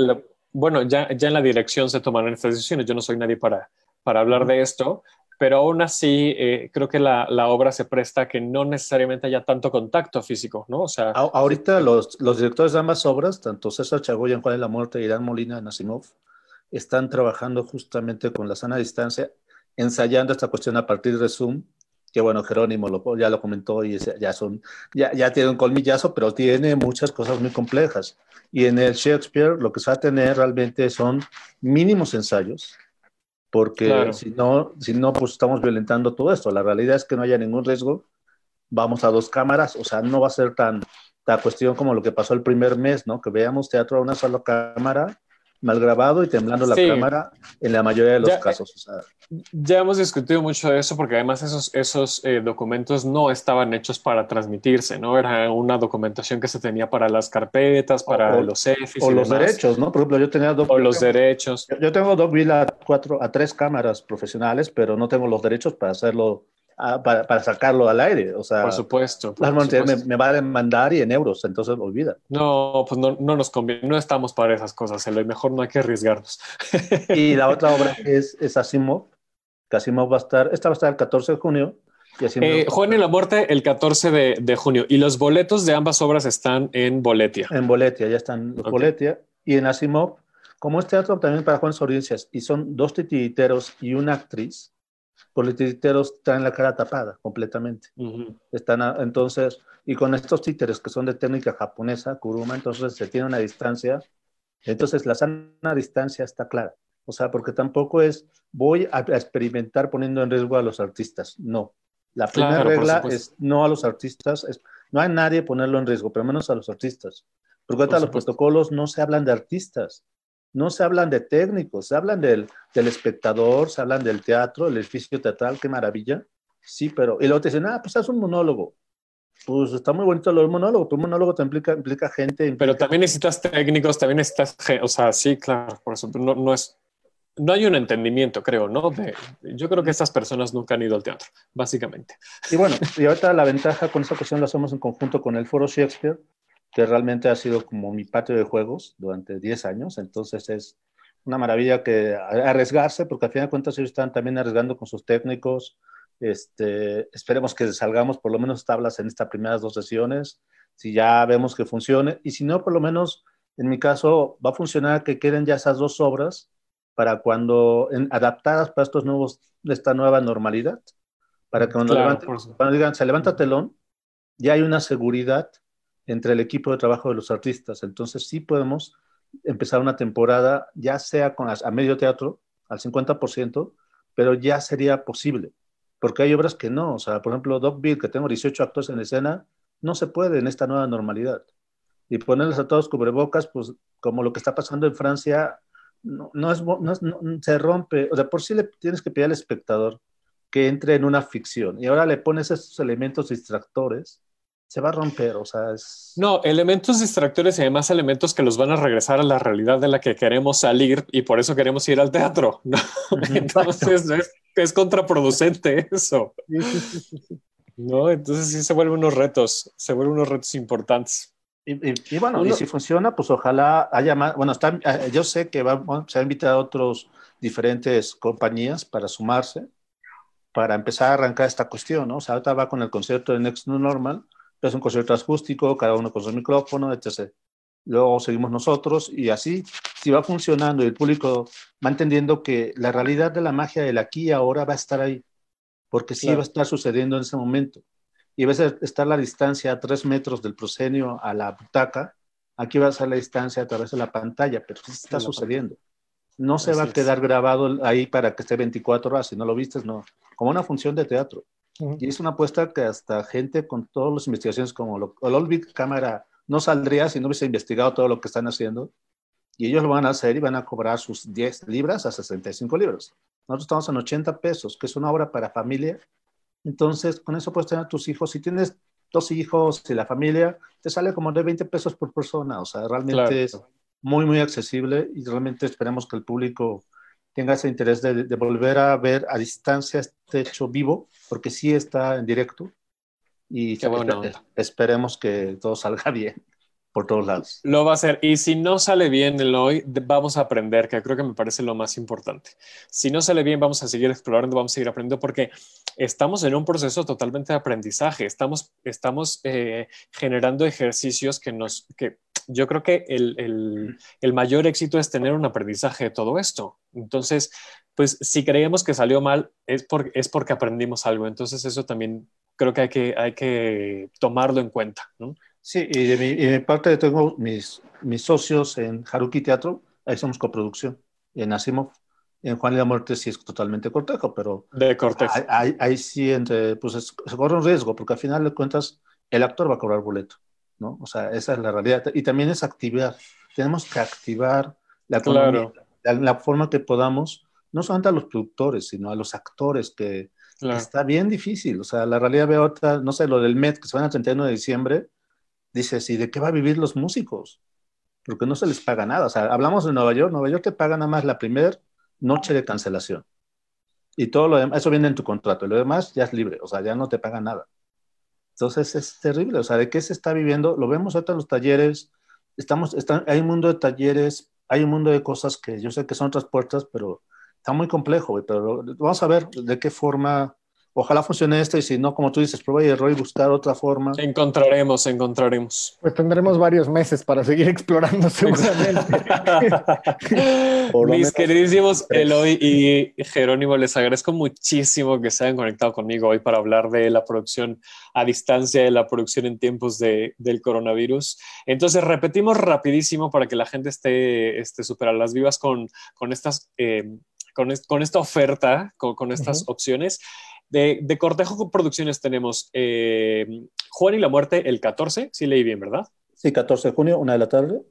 bueno, ya, ya en la dirección se tomaron estas decisiones, yo no soy nadie para, para hablar de esto, pero aún así eh, creo que la, la, obra se presta a que no necesariamente haya tanto contacto físico, ¿no? O sea, ahorita los, los, directores de ambas obras, tanto César Chagoya en Juan de la Muerte y Irán Molina en Asimov, están trabajando justamente con la sana distancia, ensayando esta cuestión a partir de Zoom, que bueno, Jerónimo lo, ya lo comentó y ya, son, ya, ya tiene un colmillazo, pero tiene muchas cosas muy complejas. Y en el Shakespeare lo que se va a tener realmente son mínimos ensayos, porque si, no, si no, pues estamos violentando todo esto. La realidad es que no haya ningún riesgo. Vamos a dos cámaras, o sea, no va a ser tan la cuestión como lo que pasó el primer mes, ¿no? Que veamos teatro a una sola cámara mal grabado y temblando la cámara en la mayoría de los casos. Ya hemos discutido mucho de eso porque además esos, esos eh, documentos no estaban hechos para transmitirse, ¿no? Era una documentación que se tenía para las carpetas, para los EFIs. O los derechos, ¿no? Por ejemplo, yo tenía dos... O los derechos. Yo, tengo Dogville a, cuatro, a tres cámaras profesionales, pero no tengo los derechos para hacerlo para, sacarlo al aire. O sea, por supuesto. Me, va a demandar y en euros, entonces olvida. No, pues no, no, nos conviene, no estamos para esas cosas, lo mejor no hay que arriesgarnos. y la otra obra es, es Asimov, que Asimov va a estar, esta va a estar el 14 de junio. Y eh, Juan y la muerte el 14 de, de, junio y los boletos de ambas obras están en Boletia. En Boletia, ya están los Boletia. Y en Asimov, como es teatro también para jóvenes audiencias y son dos titiriteros y una actriz, los titiriteros traen la cara tapada completamente. Están entonces, y con estos títeres que son de técnica japonesa, kuruma, entonces se tiene una distancia. Entonces la sana distancia está clara. O sea, porque tampoco es voy a, experimentar poniendo en riesgo a los artistas. No. La primera regla es no a los artistas. Es, no hay nadie ponerlo en riesgo, pero menos a los artistas. Porque ahorita los protocolos no se hablan de artistas, no se hablan de técnicos, se hablan del, del espectador, se hablan del teatro, el edificio teatral, qué maravilla. Sí, pero, y luego te dicen, ah, pues es un monólogo. Pues está muy bonito lo del monólogo, pero un monólogo te implica, implica gente. Pero también necesitas técnicos, también necesitas, o sea, sí, claro, por eso no, no es, no hay un entendimiento, creo, ¿no? De, yo creo que estas personas nunca han ido al teatro, básicamente. Y bueno, y ahorita la ventaja con esta cuestión la hacemos en conjunto con el Foro Shakespeare, que realmente ha sido como mi patio de juegos durante 10 años. Entonces es una maravilla que arriesgarse, porque al final de cuentas ellos están también arriesgando con sus técnicos. Este, esperemos que salgamos por lo menos tablas en estas primeras dos sesiones, si ya vemos que funcione, y si no, por lo menos en mi caso va a funcionar que queden ya esas dos obras para cuando adaptadas para estos nuevos, esta nueva normalidad, para que cuando, cuando digan se levanta telón, ya hay una seguridad entre el equipo de trabajo de los artistas. Entonces sí podemos empezar una temporada, ya sea con a medio teatro, al 50%, pero ya sería posible, porque hay obras que no. O sea, por ejemplo, Dogville, que tengo 18 actores en escena, no se puede en esta nueva normalidad. Y ponerles a todos cubrebocas, pues como lo que está pasando en Francia, no, es, se rompe. O sea, por sí le tienes que pedir al espectador que entre en una ficción. Y ahora le pones estos elementos distractores se va a romper, o sea, es... No, elementos distractores y además elementos que los van a regresar a la realidad de la que queremos salir y por eso queremos ir al teatro. Entonces es, contraproducente eso. ¿No? Entonces sí se vuelven unos retos, se vuelven unos retos importantes. Y, bueno, y si funciona, pues ojalá haya más, bueno, está, eh, yo sé que va, se ha invitado a otros diferentes compañías para sumarse, para empezar a arrancar esta cuestión, ¿no? O sea, ahorita va con el concepto de Next New Normal, es un concierto acústico, cada uno con su micrófono, etc. Luego seguimos nosotros y así, si va funcionando y el público va entendiendo que la realidad de la magia del aquí y ahora va a estar ahí, porque sí va a estar sucediendo en ese momento. Y a veces estar la distancia a tres metros del proscenio a la butaca, aquí va a ser la distancia a través de la pantalla, pero sí está sucediendo. No se va a quedar grabado ahí para que esté 24 horas, si no lo viste, no. Como una función de teatro. Y es una apuesta que hasta gente con todas las investigaciones como lo, el Big Cámara no saldría si no hubiese investigado todo lo que están haciendo. Y ellos lo van a hacer y van a cobrar sus 10 libras a 65 libras. Nosotros estamos en 80 pesos, que es una obra para familia. Entonces, con eso puedes tener a tus hijos. Si tienes dos hijos y la familia, te sale como de 20 pesos por persona. O sea, realmente es muy, muy accesible y realmente esperamos que el público tenga ese interés de, de, volver a ver a distancia este hecho vivo, porque sí está en directo. Y bueno. esperemos que todo salga bien por todos lados. Lo va a hacer. Y si no sale bien el hoy, vamos a aprender, que creo que me parece lo más importante. Si no sale bien, vamos a seguir explorando, vamos a seguir aprendiendo, porque estamos en un proceso totalmente de aprendizaje. Estamos, estamos eh, generando ejercicios que nos, que yo creo que el, el, el, mayor éxito es tener un aprendizaje de todo esto. Entonces, pues si creemos que salió mal, es, por, es porque aprendimos algo. Entonces, eso también creo que hay que, hay que tomarlo en cuenta. ¿no? Sí, y de mi, y de parte tengo mis, mis socios en Haruki Teatro, ahí somos coproducción, en Asimov. En Juan y la Muerte sí es totalmente cortejo, pero... De cortejo. Ahí, ahí sí, entre, pues es, se corre un riesgo, porque al final de cuentas el actor va a cobrar boleto, ¿no? O sea, esa es la realidad. Y también es actividad. Tenemos que activar la claro. la, la, forma que podamos, no solamente a los productores, sino a los actores, que claro. está bien difícil. O sea, la realidad veo otra, no sé, lo del MET, que se van a 31 de diciembre, dices, ¿y de qué va a vivir los músicos? Porque no se les paga nada. O sea, hablamos de Nueva York, Nueva York te paga nada más la primera noche de cancelación. Y todo lo demás, eso viene en tu contrato. Y lo demás ya es libre, o sea, ya no te paga nada. Entonces es terrible, o sea, ¿de qué se está viviendo? Lo vemos ahorita en los talleres, estamos, está, hay un mundo de talleres, hay un mundo de cosas que yo sé que son otras puertas, pero está muy complejo, pero vamos a ver de qué forma ojalá funcione esto y si no, como tú dices, prueba y error y buscar otra forma. Encontraremos, encontraremos. Pues tendremos varios meses para seguir explorando seguramente. Mis queridísimos Eloy y Jerónimo, les agradezco muchísimo que se hayan conectado conmigo hoy para hablar de la producción a distancia, de la producción en tiempos de, del coronavirus. Entonces, repetimos rapidísimo para que la gente esté, esté súper a las vivas con, con estas... Eh, con, con, esta oferta, con, con estas uh -huh. opciones. De, de, Cortejo Producciones tenemos eh, Juan y la Muerte el 14, sí leí bien, ¿verdad? Sí, 14 de junio, una de la tarde.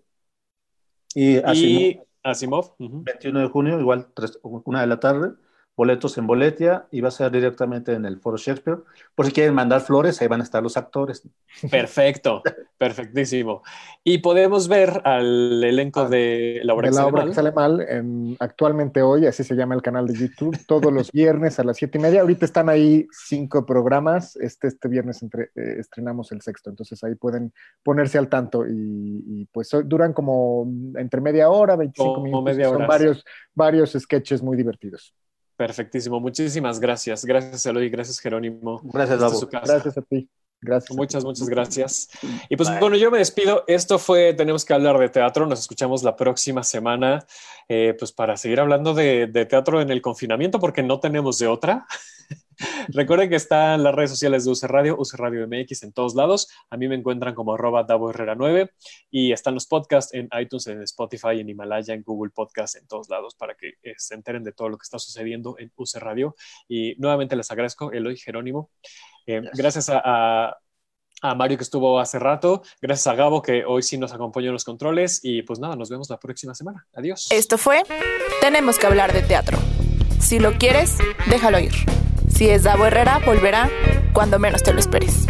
Y Asimov, y Asimov uh -huh. 21 de junio, igual tres, una de la tarde boletos en Boletia y va a ser directamente en el Foro Shakespeare. Por si quieren mandar flores, ahí van a estar los actores. Perfecto, perfectísimo. Y podemos ver al elenco de La obra, de la obra que sale mal, en, actualmente hoy, así se llama el canal de YouTube, todos los viernes a las siete y media. Ahorita están ahí cinco programas. Este, este viernes entre, eh, estrenamos el sexto, entonces ahí pueden ponerse al tanto y, y pues duran como entre media hora, 25 como minutos. Media hora, son varios, varios sketches muy divertidos. Perfectísimo, muchísimas gracias. Gracias, Eloy, gracias, Jerónimo. Gracias, Davo. Gracias a ti. Gracias. Muchas, muchas gracias. Y pues Bye. bueno, yo me despido. Esto fue Tenemos que hablar de teatro. Nos escuchamos la próxima semana, eh, pues para seguir hablando de, de, teatro en el confinamiento, porque no tenemos de otra. Recuerden que están las redes sociales de UC Radio, UC Radio MX en todos lados. A mí me encuentran como arroba Davo Herrera 9 y están los podcasts en iTunes, en Spotify, en Himalaya, en Google Podcast, en todos lados para que eh, se enteren de todo lo que está sucediendo en UC Radio. Y nuevamente les agradezco, Eloy Jerónimo. Eh, gracias a, a a Mario que estuvo hace rato, gracias a Gabo que hoy sí nos acompañó en los controles y pues nada, nos vemos la próxima semana. Adiós. Esto fue Tenemos que hablar de teatro. Si lo quieres, déjalo ir. Si es Davo Herrera, volverá cuando menos te lo esperes.